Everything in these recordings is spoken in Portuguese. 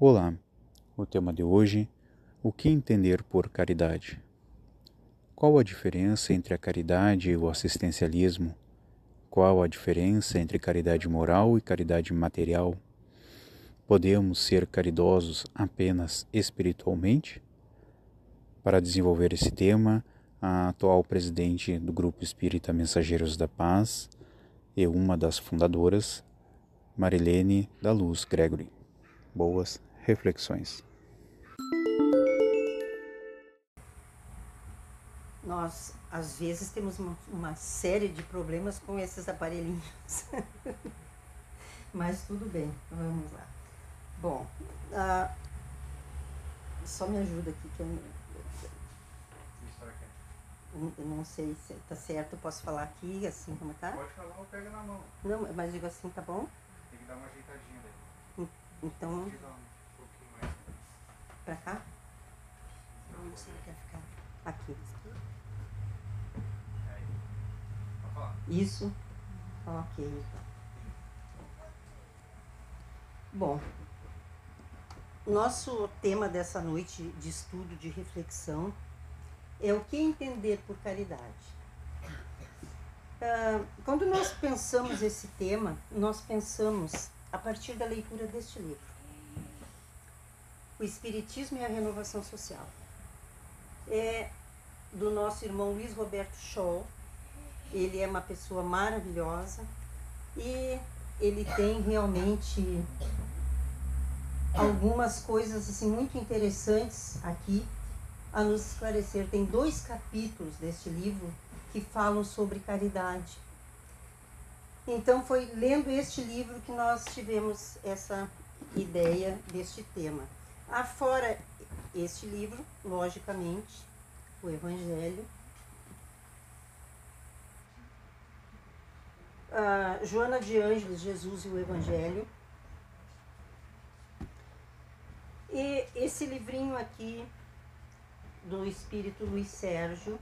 Olá, o tema de hoje: o que entender por caridade? Qual a diferença entre a caridade e o assistencialismo? Qual a diferença entre caridade moral e caridade material? Podemos ser caridosos apenas espiritualmente? Para desenvolver esse tema, a atual presidente do Grupo Espírita Mensageiros da Paz e uma das fundadoras, Marilene da Luz Gregory boas reflexões. Nós, às vezes, temos uma, série de problemas com esses aparelhinhos. Mas tudo bem, vamos lá. Bom, uh, só me ajuda aqui que eu, eu não sei se tá certo, eu posso falar aqui, assim como tá? Pode falar ou pega na mão. Não, mas digo assim, tá bom? Tem que dar uma ajeitadinha. Então. Pra cá? Onde você quer ficar? Aqui. Isso. Ok, então. Bom, nosso tema dessa noite de estudo, de reflexão, é o que entender por caridade. Uh, quando nós pensamos esse tema, nós pensamos a partir da leitura deste livro. O Espiritismo e a Renovação Social. É do nosso irmão Luiz Roberto Scholl. Ele é uma pessoa maravilhosa e ele tem realmente algumas coisas assim muito interessantes aqui a nos esclarecer. Tem dois capítulos deste livro que falam sobre caridade. Então foi lendo este livro que nós tivemos essa ideia deste tema. Afora este livro, logicamente, o Evangelho. Uh, Joana de Ângeles, Jesus e o Evangelho. E esse livrinho aqui do Espírito Luiz Sérgio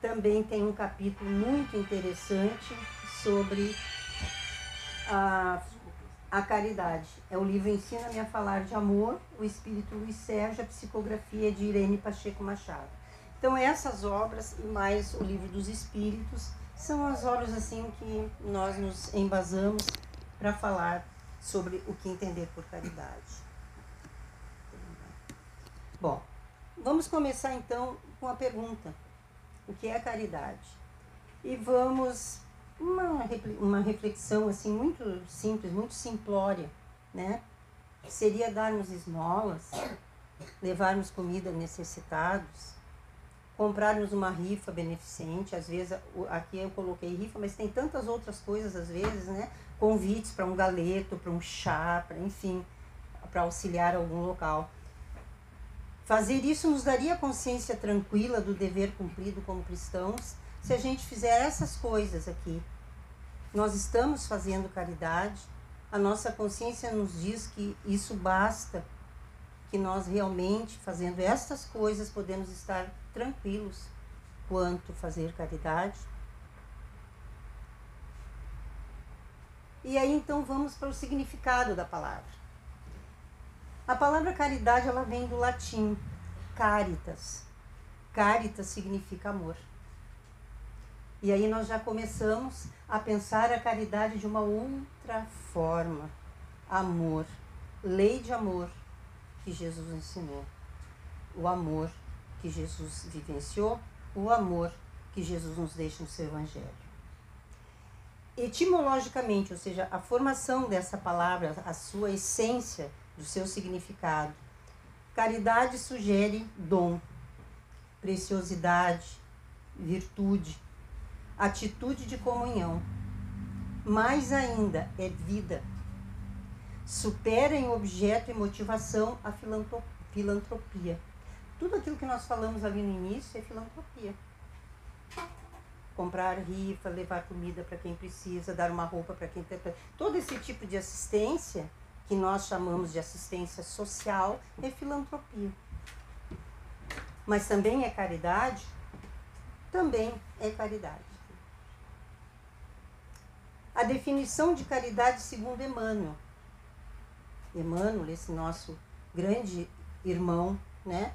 também tem um capítulo muito interessante sobre a, a caridade. É o livro Ensina-me a Falar de Amor, o Espírito Luiz Sérgio, a psicografia de Irene Pacheco Machado. Então essas obras e mais o livro dos Espíritos são as obras assim que nós nos embasamos para falar sobre o que entender por caridade. Bom, vamos começar então com a pergunta: o que é caridade? E vamos uma, uma reflexão assim muito simples, muito simplória, né? Seria darmos esmolas, levarmos comida necessitados, comprarmos uma rifa beneficente, às vezes aqui eu coloquei rifa, mas tem tantas outras coisas às vezes, né? Convites para um galeto, para um chá, para enfim, para auxiliar algum local. Fazer isso nos daria consciência tranquila do dever cumprido como cristãos se a gente fizer essas coisas aqui, nós estamos fazendo caridade, a nossa consciência nos diz que isso basta, que nós realmente fazendo estas coisas podemos estar tranquilos quanto fazer caridade. E aí então vamos para o significado da palavra. A palavra caridade ela vem do latim caritas. Caritas significa amor. E aí nós já começamos a pensar a caridade de uma outra forma. Amor, lei de amor que Jesus ensinou. O amor que Jesus vivenciou, o amor que Jesus nos deixa no seu evangelho. Etimologicamente, ou seja, a formação dessa palavra, a sua essência, do seu significado. Caridade sugere dom, preciosidade, virtude, atitude de comunhão. Mais ainda, é vida. Supera em objeto e motivação a filantropia. Tudo aquilo que nós falamos ali no início é filantropia. Comprar rifa, levar comida para quem precisa, dar uma roupa para quem tem. Todo esse tipo de assistência, que nós chamamos de assistência social, é filantropia. Mas também é caridade? Também é caridade. A definição de caridade segundo Emmanuel. Emmanuel, esse nosso grande irmão, né?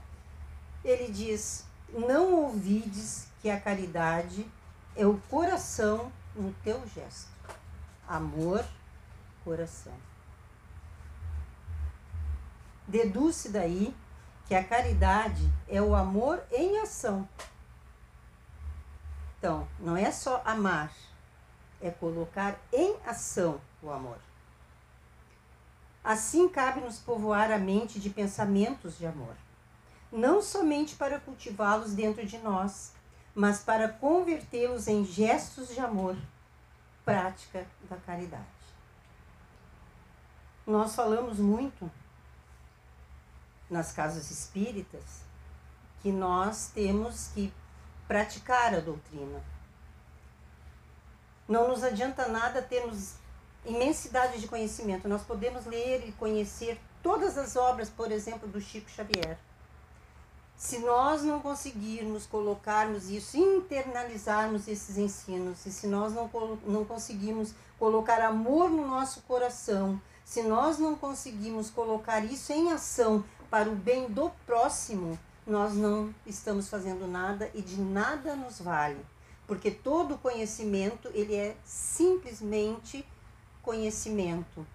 Ele diz: Não ouvides que a caridade é o coração no teu gesto. Amor, coração. Deduz-se daí que a caridade é o amor em ação. Então, não é só amar, é colocar em ação o amor. Assim cabe-nos povoar a mente de pensamentos de amor, não somente para cultivá-los dentro de nós, mas para convertê-los em gestos de amor, prática da caridade. Nós falamos muito nas casas espíritas que nós temos que praticar a doutrina. Não nos adianta nada termos imensidade de conhecimento. Nós podemos ler e conhecer todas as obras, por exemplo, do Chico Xavier. Se nós não conseguirmos colocarmos isso, internalizarmos esses ensinos, e se nós não, não conseguirmos colocar amor no nosso coração, se nós não conseguirmos colocar isso em ação para o bem do próximo, nós não estamos fazendo nada e de nada nos vale. Porque todo conhecimento, ele é simplesmente conhecimento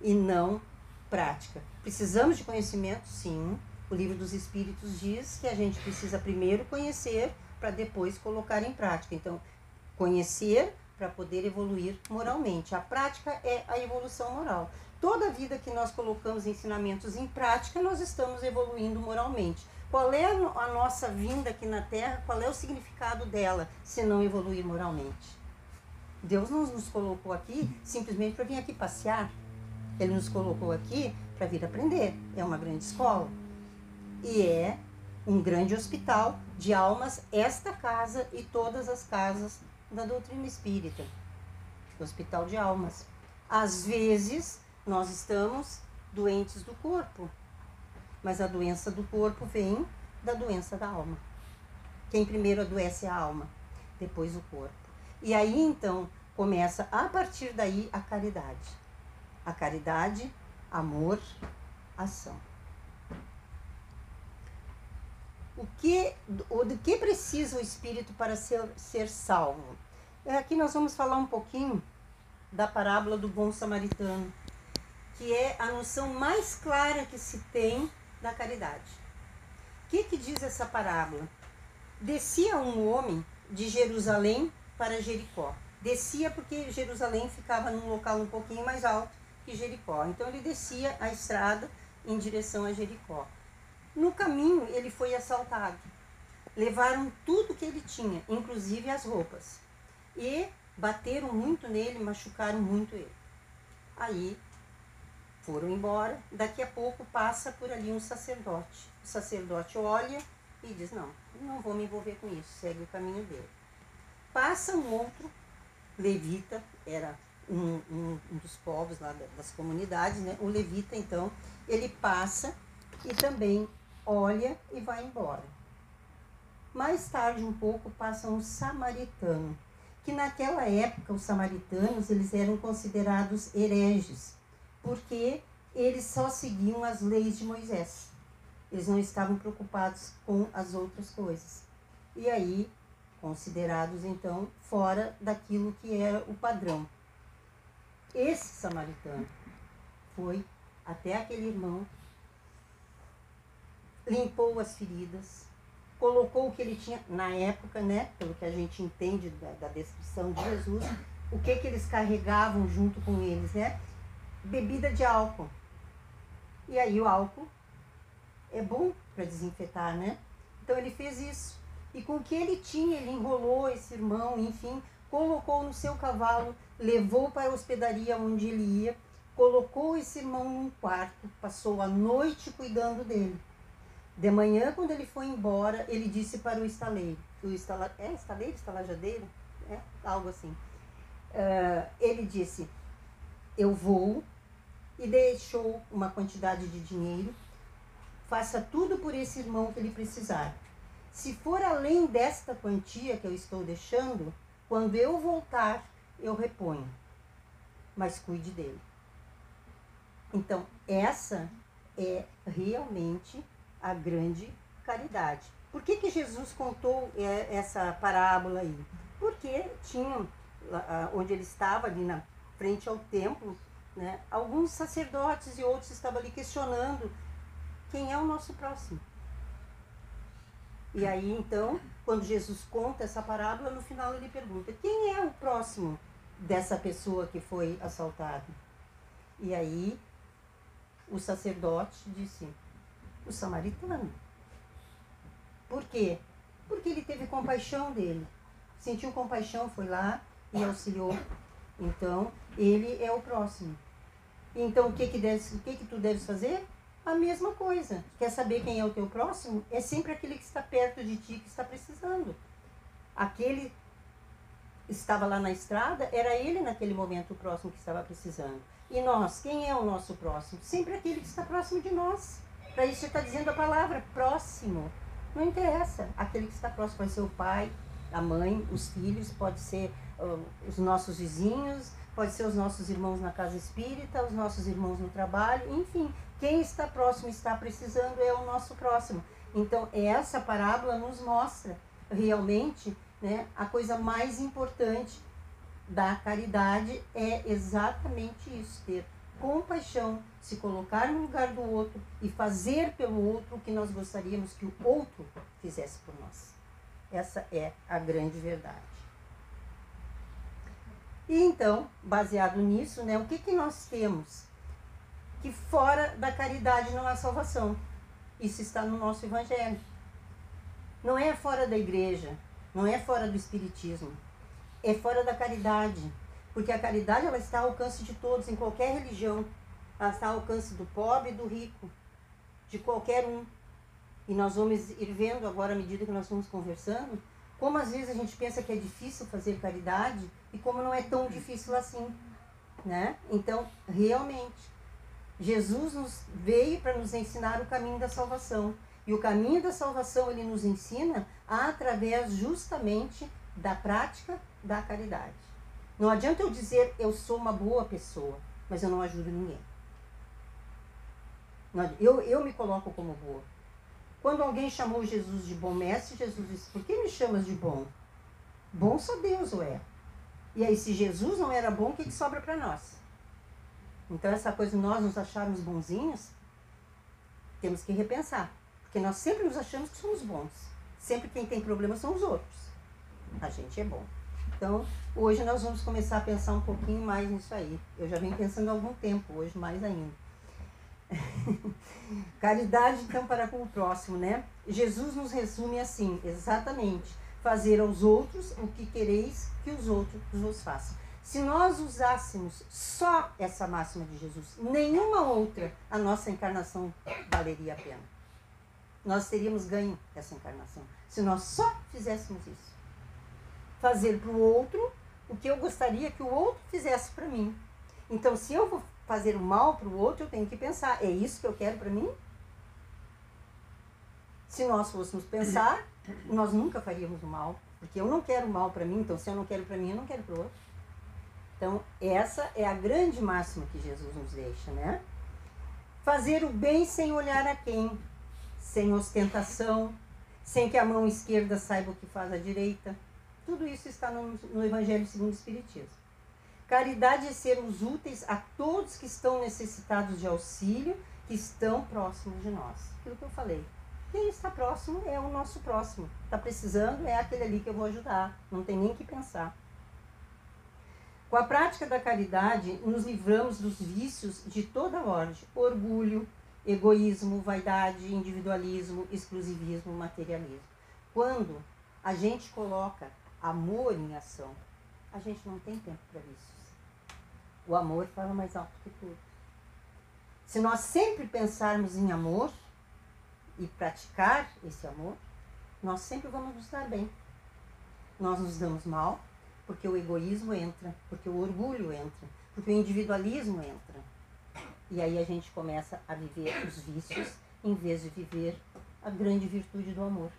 e não prática. Precisamos de conhecimento, sim. O livro dos Espíritos diz que a gente precisa primeiro conhecer para depois colocar em prática. Então, conhecer para poder evoluir moralmente. A prática é a evolução moral. Toda vida que nós colocamos ensinamentos em prática, nós estamos evoluindo moralmente. Qual é a nossa vinda aqui na Terra? Qual é o significado dela, se não evoluir moralmente? Deus não nos colocou aqui simplesmente para vir aqui passear. Ele nos colocou aqui para vir aprender. É uma grande escola. E é um grande hospital de almas, esta casa e todas as casas da doutrina espírita. Hospital de almas. Às vezes, nós estamos doentes do corpo, mas a doença do corpo vem da doença da alma. Quem primeiro adoece é a alma, depois o corpo. E aí então começa a partir daí a caridade. A caridade, amor, ação. O que, o do que precisa o espírito para ser, ser salvo? É, aqui nós vamos falar um pouquinho da parábola do bom samaritano, que é a noção mais clara que se tem da caridade. O que, que diz essa parábola? Descia um homem de Jerusalém para Jericó. Descia porque Jerusalém ficava num local um pouquinho mais alto que Jericó. Então ele descia a estrada em direção a Jericó. No caminho ele foi assaltado. Levaram tudo que ele tinha, inclusive as roupas. E bateram muito nele, machucaram muito ele. Aí foram embora. Daqui a pouco passa por ali um sacerdote. O sacerdote olha e diz: Não, não vou me envolver com isso, segue o caminho dele. Passa um outro levita, era um, um, um dos povos lá das comunidades, né? O levita, então, ele passa e também olha e vai embora. Mais tarde, um pouco, passa um samaritano, que naquela época os samaritanos eles eram considerados hereges porque eles só seguiam as leis de Moisés. Eles não estavam preocupados com as outras coisas. E aí, considerados então fora daquilo que era o padrão. Esse samaritano foi até aquele irmão, limpou as feridas, colocou o que ele tinha na época, né, pelo que a gente entende da, da descrição de Jesus, o que que eles carregavam junto com eles, né? Bebida de álcool. E aí o álcool é bom para desinfetar, né? Então ele fez isso. E com o que ele tinha, ele enrolou esse irmão, enfim, colocou no seu cavalo, levou para a hospedaria onde ele ia, colocou esse irmão num quarto, passou a noite cuidando dele. De manhã, quando ele foi embora, ele disse para o estaleiro, o estala, é estaleiro, estalajadeiro? É, algo assim. Uh, ele disse, eu vou e deixou uma quantidade de dinheiro. Faça tudo por esse irmão que ele precisar. Se for além desta quantia que eu estou deixando, quando eu voltar, eu reponho. Mas cuide dele. Então, essa é realmente a grande caridade. Por que, que Jesus contou essa parábola aí? Porque tinham, onde ele estava, ali na frente ao templo, né, alguns sacerdotes e outros estavam ali questionando quem é o nosso próximo. E aí, então, quando Jesus conta essa parábola, no final ele pergunta: quem é o próximo dessa pessoa que foi assaltada? E aí, o sacerdote disse: o samaritano. Por quê? Porque ele teve compaixão dele. Sentiu compaixão, foi lá e auxiliou. Então, ele é o próximo. Então, o que que, o que que tu deves fazer? A mesma coisa. Quer saber quem é o teu próximo? É sempre aquele que está perto de ti, que está precisando. Aquele estava lá na estrada, era ele naquele momento o próximo que estava precisando. E nós, quem é o nosso próximo? Sempre aquele que está próximo de nós. Para isso está dizendo a palavra próximo. Não interessa. Aquele que está próximo pode ser o pai, a mãe, os filhos, pode ser uh, os nossos vizinhos, pode ser os nossos irmãos na casa espírita, os nossos irmãos no trabalho, enfim, quem está próximo está precisando é o nosso próximo. Então, essa parábola nos mostra realmente né, a coisa mais importante da caridade é exatamente isso, ter compaixão, se colocar no lugar do outro e fazer pelo outro o que nós gostaríamos que o outro fizesse por nós. Essa é a grande verdade. E então, baseado nisso, né, o que, que nós temos? Que fora da caridade não há salvação. Isso está no nosso Evangelho. Não é fora da igreja, não é fora do Espiritismo, é fora da caridade. Porque a caridade ela está ao alcance de todos, em qualquer religião. Ela está ao alcance do pobre e do rico, de qualquer um. E nós vamos ir vendo agora, à medida que nós vamos conversando, como às vezes a gente pensa que é difícil fazer caridade e como não é tão difícil assim. Né? Então, realmente, Jesus nos veio para nos ensinar o caminho da salvação. E o caminho da salvação ele nos ensina através justamente da prática da caridade. Não adianta eu dizer eu sou uma boa pessoa, mas eu não ajudo ninguém. Eu, eu me coloco como boa. Quando alguém chamou Jesus de bom mestre, Jesus disse: Por que me chamas de bom? Bom só Deus o é. E aí, se Jesus não era bom, o que, que sobra para nós? Então, essa coisa de nós nos acharmos bonzinhos, temos que repensar. Porque nós sempre nos achamos que somos bons. Sempre quem tem problema são os outros. A gente é bom. Então, hoje nós vamos começar a pensar um pouquinho mais nisso aí. Eu já venho pensando há algum tempo, hoje mais ainda. Caridade, então, para com o próximo, né? Jesus nos resume assim, exatamente. Fazer aos outros o que quereis que os outros vos façam. Se nós usássemos só essa máxima de Jesus, nenhuma outra, a nossa encarnação valeria a pena. Nós teríamos ganho essa encarnação. Se nós só fizéssemos isso fazer para o outro o que eu gostaria que o outro fizesse para mim. Então, se eu vou fazer o mal para o outro, eu tenho que pensar: é isso que eu quero para mim? Se nós fôssemos pensar, nós nunca faríamos o mal, porque eu não quero mal para mim, então se eu não quero para mim, eu não quero para o outro. Então, essa é a grande máxima que Jesus nos deixa, né? Fazer o bem sem olhar a quem, sem ostentação, sem que a mão esquerda saiba o que faz a direita tudo isso está no, no Evangelho segundo o Espiritismo. Caridade é sermos úteis a todos que estão necessitados de auxílio, que estão próximos de nós. Aquilo que eu falei. Quem está próximo é o nosso próximo. Está precisando, é aquele ali que eu vou ajudar. Não tem nem que pensar. Com a prática da caridade, nos livramos dos vícios de toda ordem: orgulho, egoísmo, vaidade, individualismo, exclusivismo, materialismo. Quando a gente coloca amor em ação. A gente não tem tempo para isso. O amor fala mais alto que tudo. Se nós sempre pensarmos em amor e praticar esse amor, nós sempre vamos nos dar bem. Nós nos damos mal porque o egoísmo entra, porque o orgulho entra, porque o individualismo entra. E aí a gente começa a viver os vícios em vez de viver a grande virtude do amor.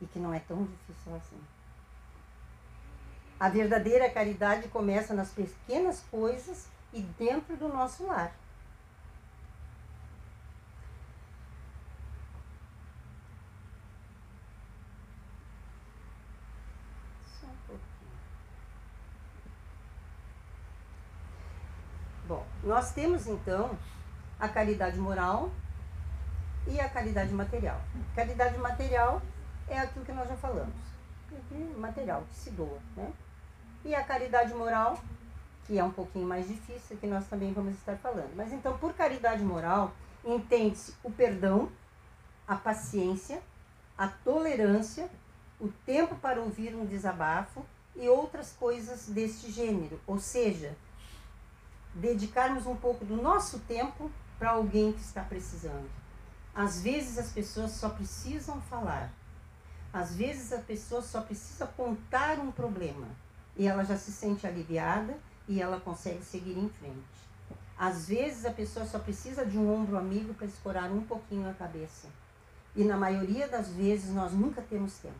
E que não é tão difícil assim. A verdadeira caridade começa nas pequenas coisas e dentro do nosso lar. Nós temos então a caridade moral e a caridade material. Caridade material é aquilo que nós já falamos, material que se doa, né? E a caridade moral, que é um pouquinho mais difícil, que nós também vamos estar falando. Mas então, por caridade moral, entende-se o perdão, a paciência, a tolerância, o tempo para ouvir um desabafo e outras coisas deste gênero. Ou seja, dedicarmos um pouco do nosso tempo para alguém que está precisando. Às vezes as pessoas só precisam falar. Às vezes a pessoa só precisa contar um problema e ela já se sente aliviada e ela consegue seguir em frente. Às vezes a pessoa só precisa de um ombro amigo para escorar um pouquinho a cabeça. E na maioria das vezes nós nunca temos tempo.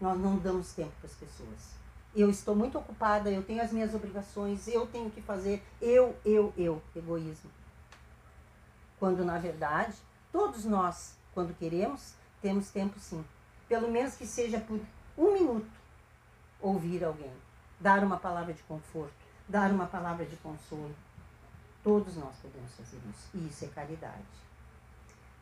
Nós não damos tempo para as pessoas. Eu estou muito ocupada, eu tenho as minhas obrigações, eu tenho que fazer, eu, eu, eu, egoísmo. Quando na verdade, todos nós, quando queremos, temos tempo sim. Pelo menos que seja por um minuto ouvir alguém, dar uma palavra de conforto, dar uma palavra de consolo. Todos nós podemos fazer isso. E isso é caridade.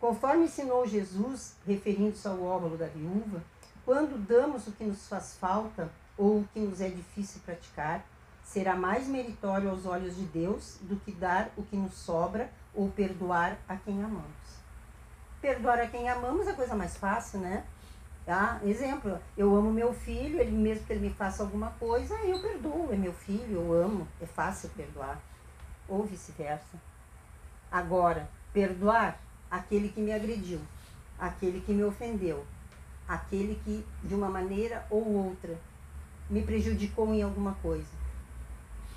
Conforme ensinou Jesus, referindo-se ao óbolo da viúva, quando damos o que nos faz falta ou o que nos é difícil praticar, será mais meritório aos olhos de Deus do que dar o que nos sobra ou perdoar a quem amamos. Perdoar a quem amamos é a coisa mais fácil, né? Tá? Exemplo, eu amo meu filho, ele mesmo que ele me faça alguma coisa, eu perdoo, é meu filho, eu amo, é fácil perdoar. Ou vice-versa. Agora, perdoar aquele que me agrediu, aquele que me ofendeu, aquele que de uma maneira ou outra me prejudicou em alguma coisa.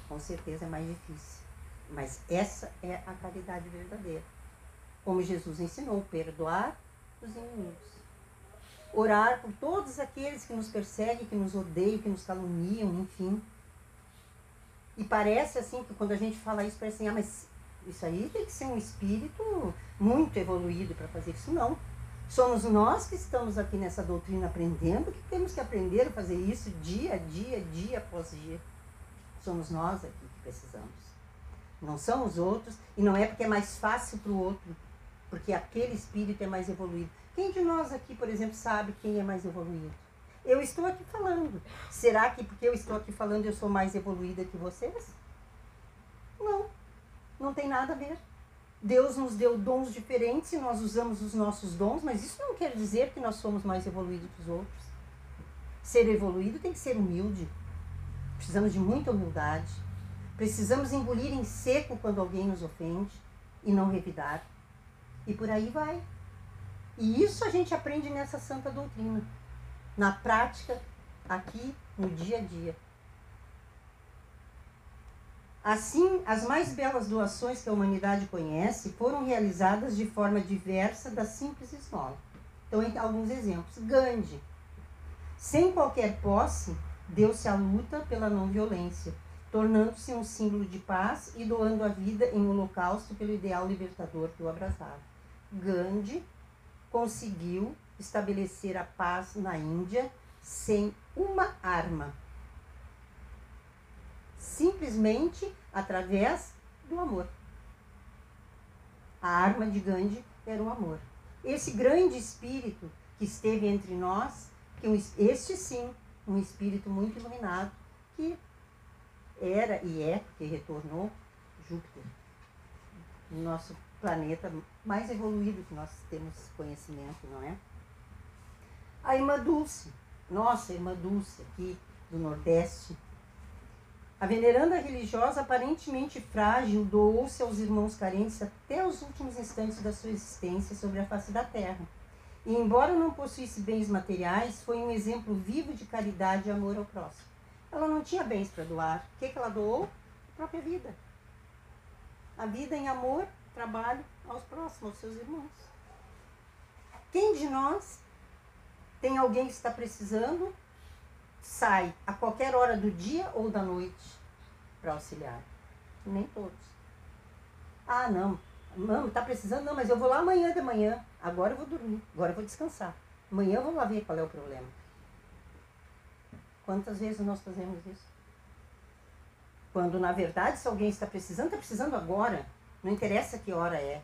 Com certeza é mais difícil. Mas essa é a caridade verdadeira. Como Jesus ensinou, perdoar os inimigos orar por todos aqueles que nos perseguem, que nos odeiam, que nos caluniam, enfim. E parece assim que quando a gente fala isso, parece assim, ah, mas isso aí tem que ser um espírito muito evoluído para fazer isso. Não. Somos nós que estamos aqui nessa doutrina aprendendo que temos que aprender a fazer isso dia a dia, dia após dia. Somos nós aqui que precisamos. Não são os outros, e não é porque é mais fácil para o outro, porque aquele espírito é mais evoluído. Quem de nós aqui, por exemplo, sabe quem é mais evoluído? Eu estou aqui falando. Será que porque eu estou aqui falando eu sou mais evoluída que vocês? Não. Não tem nada a ver. Deus nos deu dons diferentes e nós usamos os nossos dons, mas isso não quer dizer que nós somos mais evoluídos que os outros. Ser evoluído tem que ser humilde. Precisamos de muita humildade. Precisamos engolir em seco quando alguém nos ofende e não revidar. E por aí vai. E isso a gente aprende nessa santa doutrina, na prática, aqui no dia a dia. Assim, as mais belas doações que a humanidade conhece foram realizadas de forma diversa da simples esmola. Então, alguns exemplos. Gandhi, sem qualquer posse, deu-se à luta pela não violência, tornando-se um símbolo de paz e doando a vida em holocausto pelo ideal libertador que o abraçava. Gandhi conseguiu estabelecer a paz na Índia sem uma arma. Simplesmente através do amor. A arma de Gandhi era o amor. Esse grande espírito que esteve entre nós, que este sim, um espírito muito iluminado, que era e é, que retornou, Júpiter, nosso planeta mais evoluído que nós temos conhecimento, não é? A irmã Dulce, nossa irmã Dulce aqui do Nordeste, a veneranda religiosa aparentemente frágil doou-se aos irmãos carentes até os últimos instantes da sua existência sobre a face da terra. E embora não possuísse bens materiais, foi um exemplo vivo de caridade e amor ao próximo. Ela não tinha bens para doar. O que, que ela doou? A própria vida. A vida em amor trabalho aos próximos, aos seus irmãos. Quem de nós tem alguém que está precisando, sai a qualquer hora do dia ou da noite para auxiliar? Nem todos. Ah, não, não, está precisando, não, mas eu vou lá amanhã de manhã. Agora eu vou dormir, agora eu vou descansar. Amanhã eu vou lá ver qual é o problema. Quantas vezes nós fazemos isso? Quando, na verdade, se alguém está precisando, está precisando agora. Não interessa que hora é.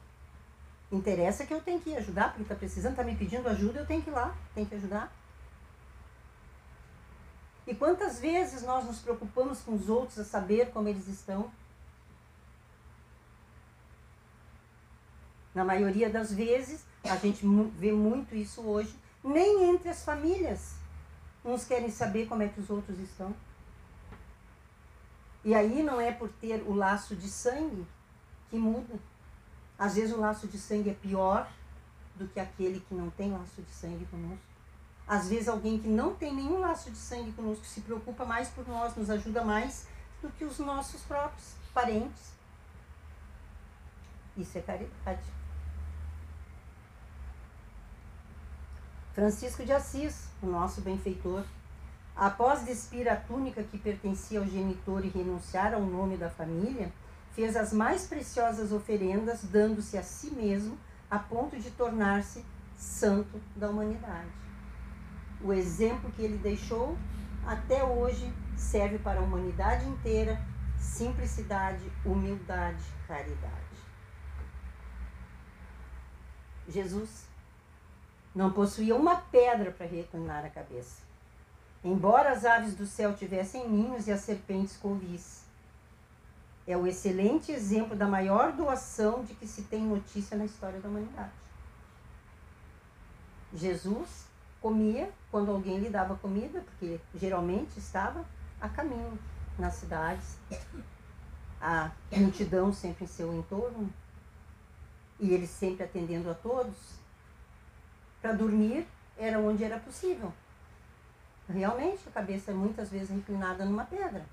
Interessa que eu tenho que ajudar, porque está precisando, está me pedindo ajuda, eu tenho que ir lá, tenho que ajudar. E quantas vezes nós nos preocupamos com os outros a saber como eles estão? Na maioria das vezes, a gente vê muito isso hoje, nem entre as famílias. Uns querem saber como é que os outros estão. E aí não é por ter o laço de sangue que muda. Às vezes o laço de sangue é pior do que aquele que não tem laço de sangue conosco. Às vezes alguém que não tem nenhum laço de sangue conosco se preocupa mais por nós, nos ajuda mais do que os nossos próprios parentes. Isso é caridade. Francisco de Assis, o nosso benfeitor, após despir a túnica que pertencia ao genitor e renunciar ao nome da família, fez as mais preciosas oferendas, dando-se a si mesmo a ponto de tornar-se santo da humanidade. O exemplo que ele deixou até hoje serve para a humanidade inteira: simplicidade, humildade, caridade. Jesus não possuía uma pedra para reclinar a cabeça. Embora as aves do céu tivessem ninhos e as serpentes covis, é o excelente exemplo da maior doação de que se tem notícia na história da humanidade. Jesus comia quando alguém lhe dava comida, porque geralmente estava a caminho nas cidades, a multidão sempre em seu entorno, e ele sempre atendendo a todos. Para dormir era onde era possível. Realmente, a cabeça é muitas vezes inclinada numa pedra.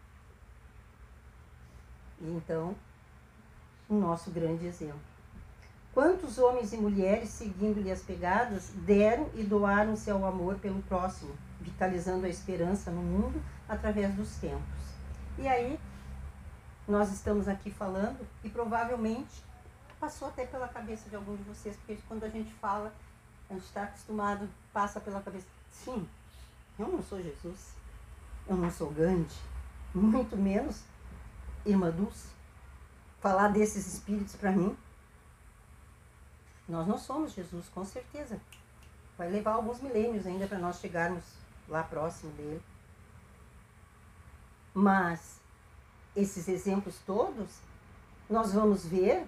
Então, o nosso grande exemplo. Quantos homens e mulheres, seguindo-lhe as pegadas, deram e doaram-se ao amor pelo próximo, vitalizando a esperança no mundo através dos tempos. E aí, nós estamos aqui falando e provavelmente passou até pela cabeça de algum de vocês, porque quando a gente fala, a gente está acostumado, passa pela cabeça, sim, eu não sou Jesus, eu não sou Gandhi, muito menos irmã Dulce, falar desses espíritos para mim. Nós não somos Jesus, com certeza. Vai levar alguns milênios ainda para nós chegarmos lá próximo dele. Mas esses exemplos todos, nós vamos ver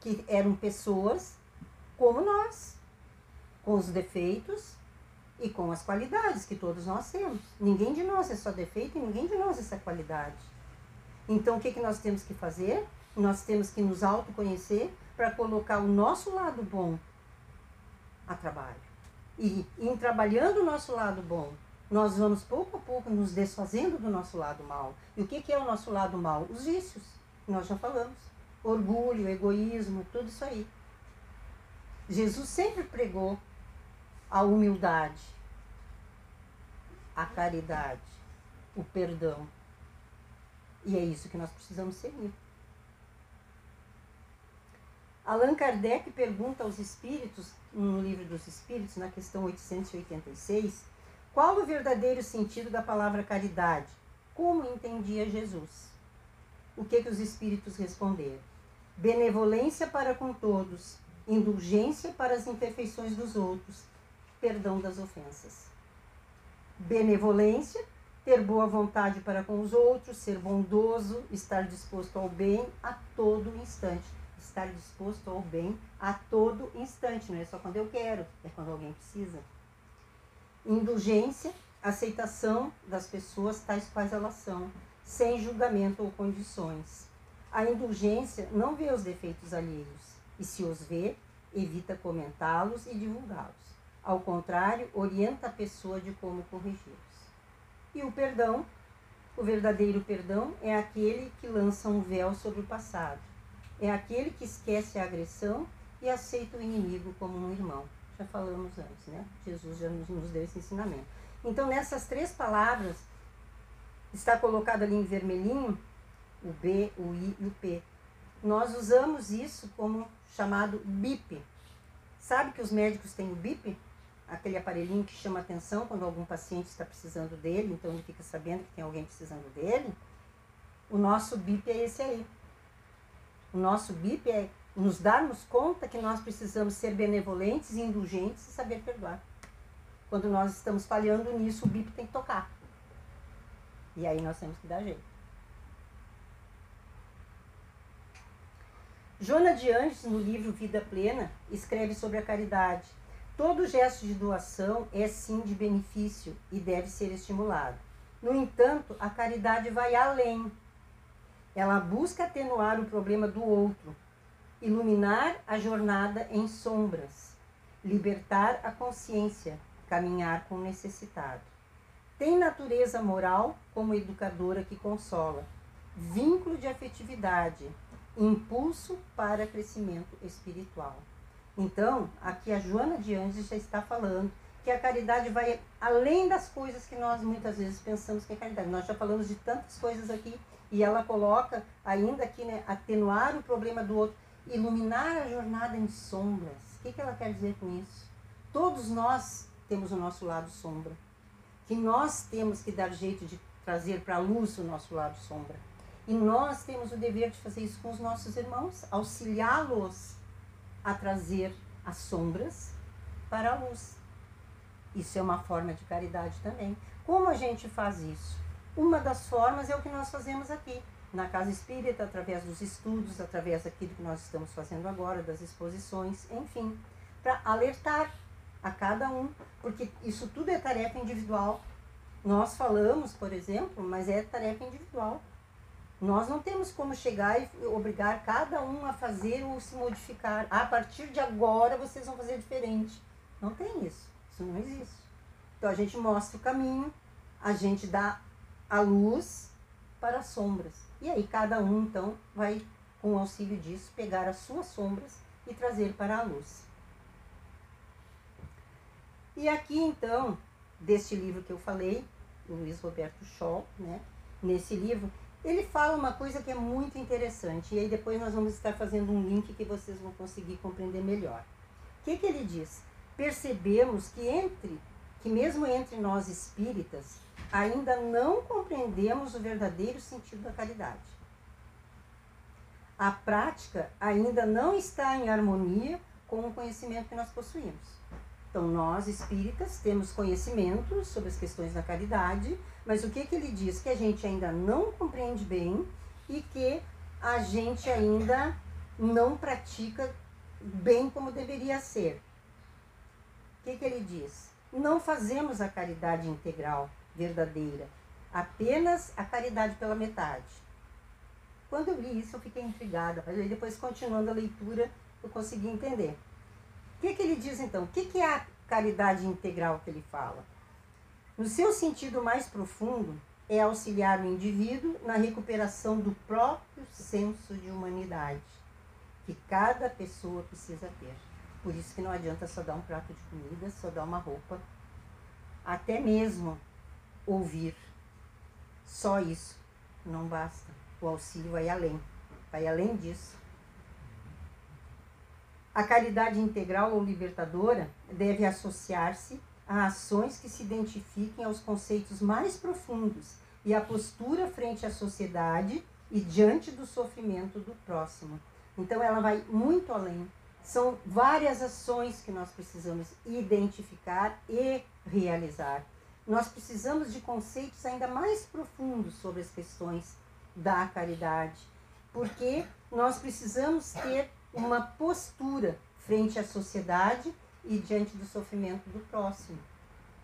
que eram pessoas como nós, com os defeitos e com as qualidades que todos nós temos. Ninguém de nós é só defeito e ninguém de nós é essa qualidade. Então, o que, que nós temos que fazer? Nós temos que nos autoconhecer para colocar o nosso lado bom a trabalho. E em trabalhando o nosso lado bom, nós vamos pouco a pouco nos desfazendo do nosso lado mal. E o que, que é o nosso lado mal? Os vícios, nós já falamos. Orgulho, egoísmo, tudo isso aí. Jesus sempre pregou a humildade, a caridade, o perdão. E é isso que nós precisamos seguir. Allan Kardec pergunta aos espíritos, no livro dos Espíritos, na questão 886, qual o verdadeiro sentido da palavra caridade? Como entendia Jesus? O que, que os espíritos responderam? Benevolência para com todos, indulgência para as imperfeições dos outros, perdão das ofensas. Benevolência ter boa vontade para com os outros, ser bondoso, estar disposto ao bem a todo instante. Estar disposto ao bem a todo instante, não é só quando eu quero, é quando alguém precisa. Indulgência, aceitação das pessoas tais quais elas são, sem julgamento ou condições. A indulgência não vê os defeitos alheios e, se os vê, evita comentá-los e divulgá-los. Ao contrário, orienta a pessoa de como corrigi-los. E o perdão, o verdadeiro perdão, é aquele que lança um véu sobre o passado. É aquele que esquece a agressão e aceita o inimigo como um irmão. Já falamos antes, né? Jesus já nos, nos deu esse ensinamento. Então, nessas três palavras, está colocado ali em vermelhinho o B, o I e o P. Nós usamos isso como chamado BIP. Sabe que os médicos têm o BIP? aquele aparelhinho que chama atenção quando algum paciente está precisando dele, então ele fica sabendo que tem alguém precisando dele. O nosso BIP é esse aí. O nosso BIP é nos darmos conta que nós precisamos ser benevolentes indulgentes e saber perdoar. Quando nós estamos falhando nisso, o BIP tem que tocar. E aí nós temos que dar jeito. Joana de Anjos, no livro Vida Plena, escreve sobre a caridade. Todo gesto de doação é sim de benefício e deve ser estimulado. No entanto, a caridade vai além. Ela busca atenuar o problema do outro, iluminar a jornada em sombras, libertar a consciência, caminhar com o necessitado. Tem natureza moral como educadora que consola, vínculo de afetividade, impulso para crescimento espiritual. Então, aqui a Joana de Anjos já está falando que a caridade vai além das coisas que nós muitas vezes pensamos que é caridade. Nós já falamos de tantas coisas aqui e ela coloca ainda aqui, né, atenuar o problema do outro, iluminar a jornada em sombras. O que, que ela quer dizer com isso? Todos nós temos o nosso lado sombra, que nós temos que dar jeito de trazer para a luz o nosso lado sombra. E nós temos o dever de fazer isso com os nossos irmãos, auxiliá-los a trazer as sombras para a luz. Isso é uma forma de caridade também. Como a gente faz isso? Uma das formas é o que nós fazemos aqui, na Casa Espírita, através dos estudos, através daquilo que nós estamos fazendo agora, das exposições, enfim, para alertar a cada um, porque isso tudo é tarefa individual. Nós falamos, por exemplo, mas é tarefa individual. Nós não temos como chegar e obrigar cada um a fazer ou se modificar. A partir de agora vocês vão fazer diferente. Não tem isso. Isso não existe. Então a gente mostra o caminho, a gente dá a luz para as sombras. E aí cada um então vai, com o auxílio disso, pegar as suas sombras e trazer para a luz. E aqui então, deste livro que eu falei, Luiz Roberto Scholl, né? Nesse livro, ele fala uma coisa que é muito interessante, e aí depois nós vamos estar fazendo um link que vocês vão conseguir compreender melhor. O que, que ele diz? Percebemos que entre, que mesmo entre nós espíritas, ainda não compreendemos o verdadeiro sentido da caridade. A prática ainda não está em harmonia com o conhecimento que nós possuímos. Então, nós espíritas temos conhecimento sobre as questões da caridade, mas o que, que ele diz? Que a gente ainda não compreende bem e que a gente ainda não pratica bem como deveria ser. O que, que ele diz? Não fazemos a caridade integral, verdadeira, apenas a caridade pela metade. Quando eu li isso, eu fiquei intrigada, mas aí depois, continuando a leitura, eu consegui entender. O que, que ele diz então? O que, que é a caridade integral que ele fala? No seu sentido mais profundo, é auxiliar o indivíduo na recuperação do próprio senso de humanidade que cada pessoa precisa ter. Por isso que não adianta só dar um prato de comida, só dar uma roupa, até mesmo ouvir. Só isso não basta. O auxílio vai além, vai além disso. A caridade integral ou libertadora deve associar-se a ações que se identifiquem aos conceitos mais profundos e à postura frente à sociedade e diante do sofrimento do próximo. Então ela vai muito além. São várias ações que nós precisamos identificar e realizar. Nós precisamos de conceitos ainda mais profundos sobre as questões da caridade, porque nós precisamos ter uma postura frente à sociedade e diante do sofrimento do próximo.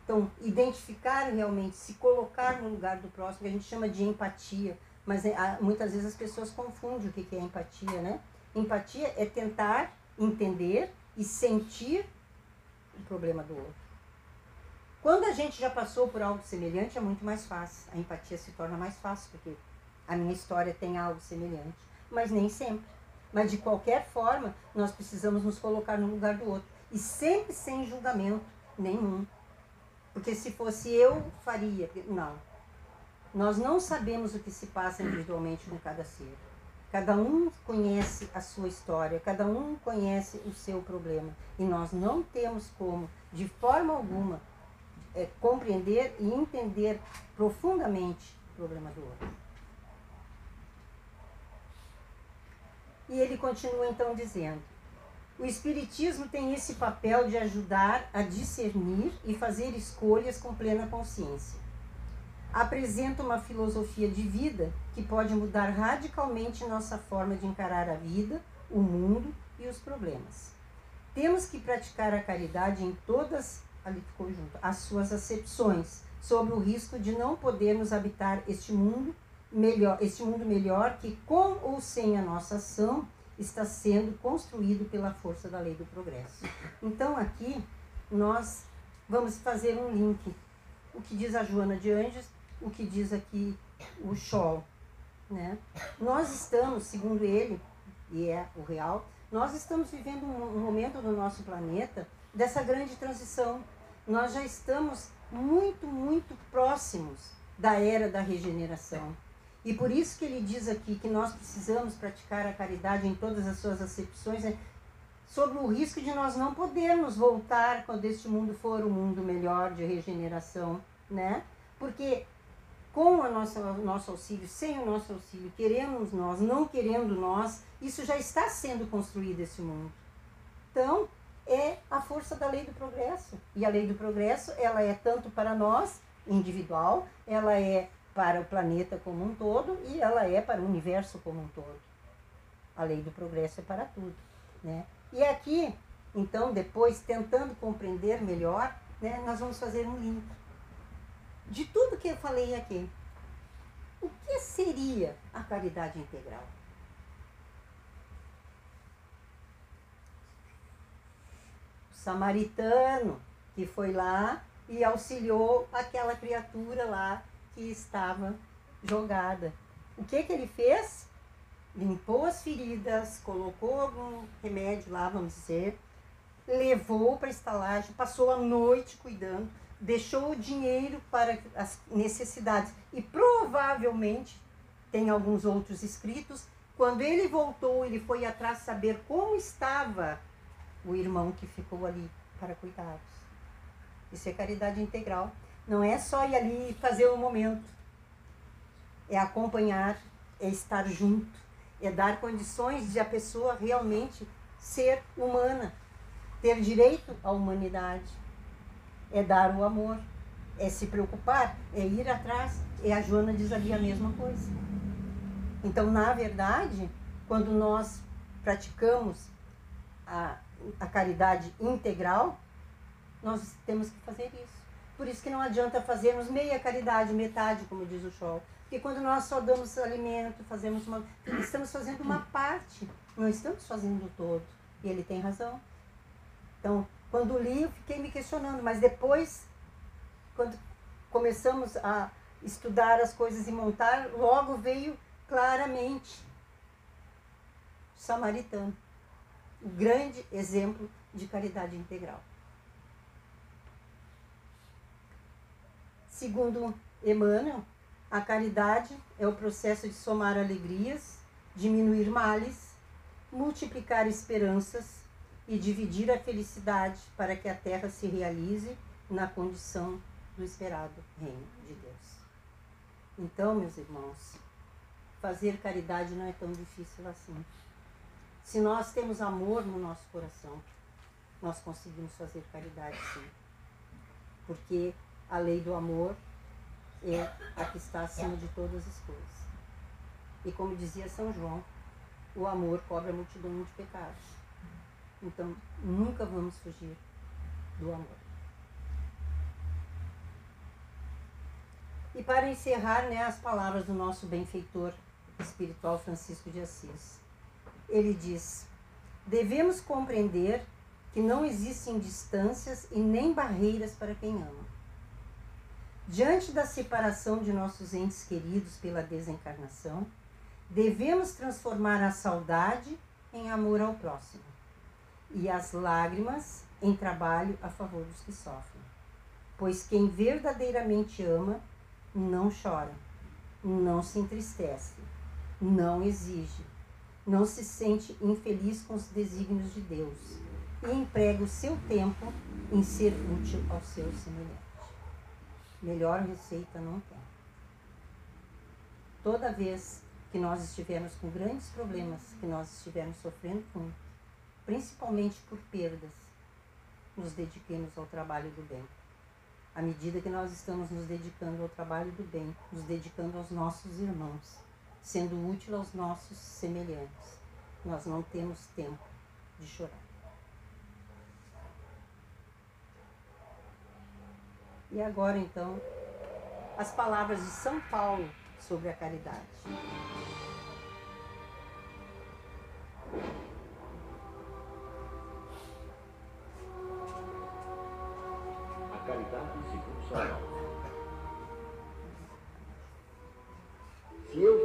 Então, identificar realmente, se colocar no lugar do próximo, que a gente chama de empatia, mas é, muitas vezes as pessoas confundem o que é empatia, né? Empatia é tentar entender e sentir o problema do outro. Quando a gente já passou por algo semelhante, é muito mais fácil. A empatia se torna mais fácil, porque a minha história tem algo semelhante. Mas nem sempre. Mas de qualquer forma, nós precisamos nos colocar no lugar do outro. E sempre sem julgamento nenhum. Porque se fosse eu, faria. Não. Nós não sabemos o que se passa individualmente com cada ser. Cada um conhece a sua história, cada um conhece o seu problema. E nós não temos como, de forma alguma, é, compreender e entender profundamente o problema do outro. E ele continua então dizendo: o Espiritismo tem esse papel de ajudar a discernir e fazer escolhas com plena consciência. Apresenta uma filosofia de vida que pode mudar radicalmente nossa forma de encarar a vida, o mundo e os problemas. Temos que praticar a caridade em todas ali ficou junto, as suas acepções sobre o risco de não podermos habitar este mundo melhor, este mundo melhor que com ou sem a nossa ação está sendo construído pela força da lei do progresso. Então aqui nós vamos fazer um link. O que diz a Joana de Anjos, o que diz aqui o Scholl. Né? Nós estamos, segundo ele, e é o real, nós estamos vivendo um momento no nosso planeta dessa grande transição. Nós já estamos muito, muito próximos da era da regeneração. E por isso que ele diz aqui que nós precisamos praticar a caridade em todas as suas acepções, é sobre o risco de nós não podermos voltar quando este mundo for um mundo melhor de regeneração, né? Porque com o nosso, nosso auxílio, sem o nosso auxílio, queremos nós, não querendo nós, isso já está sendo construído esse mundo. Então, é a força da lei do progresso. E a lei do progresso, ela é tanto para nós, individual, ela é para o planeta como um todo e ela é para o universo como um todo. A lei do progresso é para tudo. Né? E aqui, então, depois, tentando compreender melhor, né, nós vamos fazer um link. De tudo que eu falei aqui, o que seria a caridade integral? Samaritano que foi lá e auxiliou aquela criatura lá que estava jogada. O que, que ele fez? Limpou as feridas, colocou algum remédio lá, vamos dizer, levou para a estalagem, passou a noite cuidando, deixou o dinheiro para as necessidades. E provavelmente, tem alguns outros escritos, quando ele voltou, ele foi atrás saber como estava o irmão que ficou ali para cuidados. Isso é caridade integral. Não é só ir ali e fazer o momento. É acompanhar, é estar junto, é dar condições de a pessoa realmente ser humana, ter direito à humanidade. É dar o amor, é se preocupar, é ir atrás. E a Joana diz ali a mesma coisa. Então, na verdade, quando nós praticamos a, a caridade integral, nós temos que fazer isso. Por isso que não adianta fazermos meia caridade, metade, como diz o Scholl. Porque quando nós só damos alimento, fazemos uma. Estamos fazendo uma parte, não estamos fazendo o todo. E ele tem razão. Então, quando li, eu fiquei me questionando, mas depois, quando começamos a estudar as coisas e montar, logo veio claramente o samaritano o grande exemplo de caridade integral. Segundo Emmanuel, a caridade é o processo de somar alegrias, diminuir males, multiplicar esperanças e dividir a felicidade para que a terra se realize na condição do esperado reino de Deus. Então, meus irmãos, fazer caridade não é tão difícil assim. Se nós temos amor no nosso coração, nós conseguimos fazer caridade sim. Porque a lei do amor é a que está acima de todas as coisas. E como dizia São João, o amor cobre a multidão de pecados. Então, nunca vamos fugir do amor. E para encerrar, né, as palavras do nosso benfeitor espiritual Francisco de Assis. Ele diz: devemos compreender que não existem distâncias e nem barreiras para quem ama. Diante da separação de nossos entes queridos pela desencarnação, devemos transformar a saudade em amor ao próximo e as lágrimas em trabalho a favor dos que sofrem. Pois quem verdadeiramente ama não chora, não se entristece, não exige, não se sente infeliz com os desígnios de Deus e emprega o seu tempo em ser útil ao seu semelhante. Melhor receita não tem. Toda vez que nós estivermos com grandes problemas, que nós estivermos sofrendo com, principalmente por perdas, nos dediquemos ao trabalho do bem. À medida que nós estamos nos dedicando ao trabalho do bem, nos dedicando aos nossos irmãos, sendo útil aos nossos semelhantes, nós não temos tempo de chorar. E agora então, as palavras de São Paulo sobre a caridade. A caridade segundo São Paulo.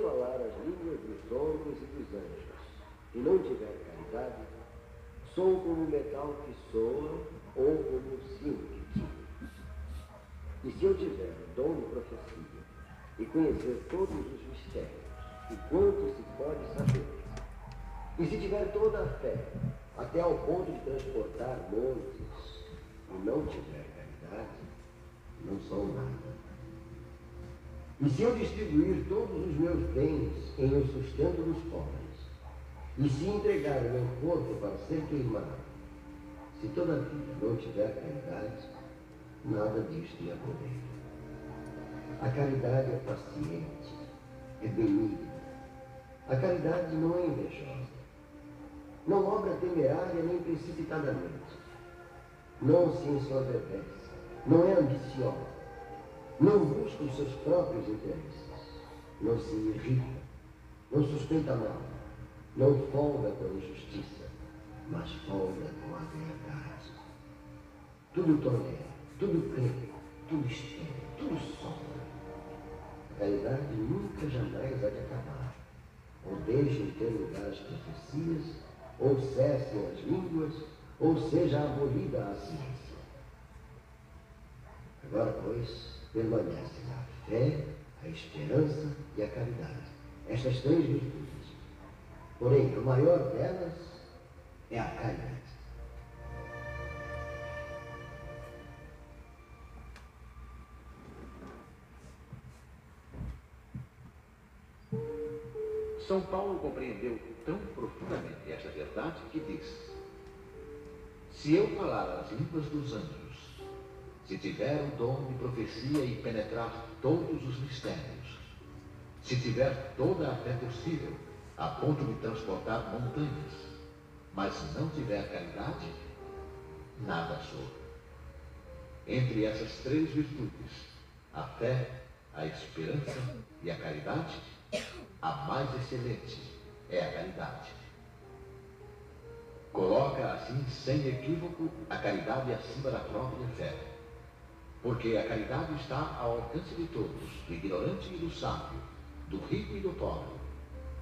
Falar as línguas dos homens e dos anjos e não tiver caridade, sou como o metal que soa ou como o sino que tira. E se eu tiver o dom de profecia e conhecer todos os mistérios e quanto se pode saber, e se tiver toda a fé, até ao ponto de transportar montes, e não tiver caridade, não sou nada. E se eu distribuir todos os meus bens em o sustento dos pobres, e se entregar o meu corpo para ser queimado, se todavia não tiver caridade, nada disto me aproveita. A caridade é paciente, é benigna. A caridade não é invejosa. Não obra temerária nem precipitadamente. Não se ensoberbece. Não é ambiciosa. Não busca os seus próprios interesses. Não se irrita. Não suspeita mal. Não folga com a injustiça, mas folga com a verdade. Tudo tolera tudo crê, tudo espera, tudo sofre. A caridade nunca jamais de acabar. Ou deixem de ter lugar as profecias, ou cessem as línguas, ou seja abolida a ciência. Agora, pois, permanecem a fé, a esperança e a caridade. Estas três virtudes. Porém, a maior delas é a caridade. São Paulo compreendeu tão profundamente esta verdade que diz: Se eu falar as línguas dos anjos, se tiver o dom de profecia e penetrar todos os mistérios, se tiver toda a fé possível, a ponto de transportar montanhas, mas não tiver caridade, nada sou. Entre essas três virtudes, a fé, a esperança e a caridade, a mais excelente é a caridade. Coloca assim, sem equívoco, a caridade acima da própria fé. Porque a caridade está ao alcance de todos, do ignorante e do sábio, do rico e do pobre,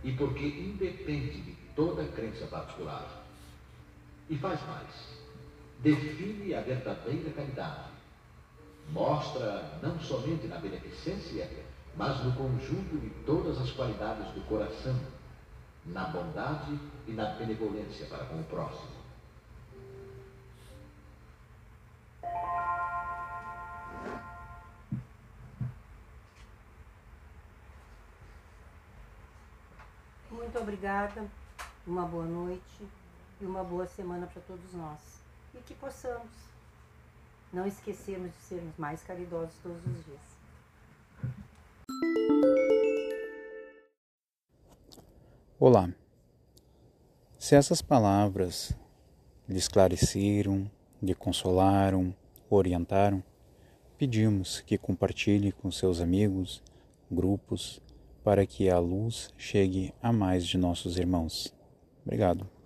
e porque independe de toda crença particular. E faz mais, define a verdadeira caridade. Mostra não somente na beneficência, mas no conjunto de todas as qualidades do coração, na bondade e na benevolência para com o próximo. Muito obrigada, uma boa noite e uma boa semana para todos nós. E que possamos não esquecermos de sermos mais caridosos todos os dias. Olá. Se essas palavras lhe esclareceram, lhe consolaram, orientaram, pedimos que compartilhe com seus amigos, grupos, para que a luz chegue a mais de nossos irmãos. Obrigado.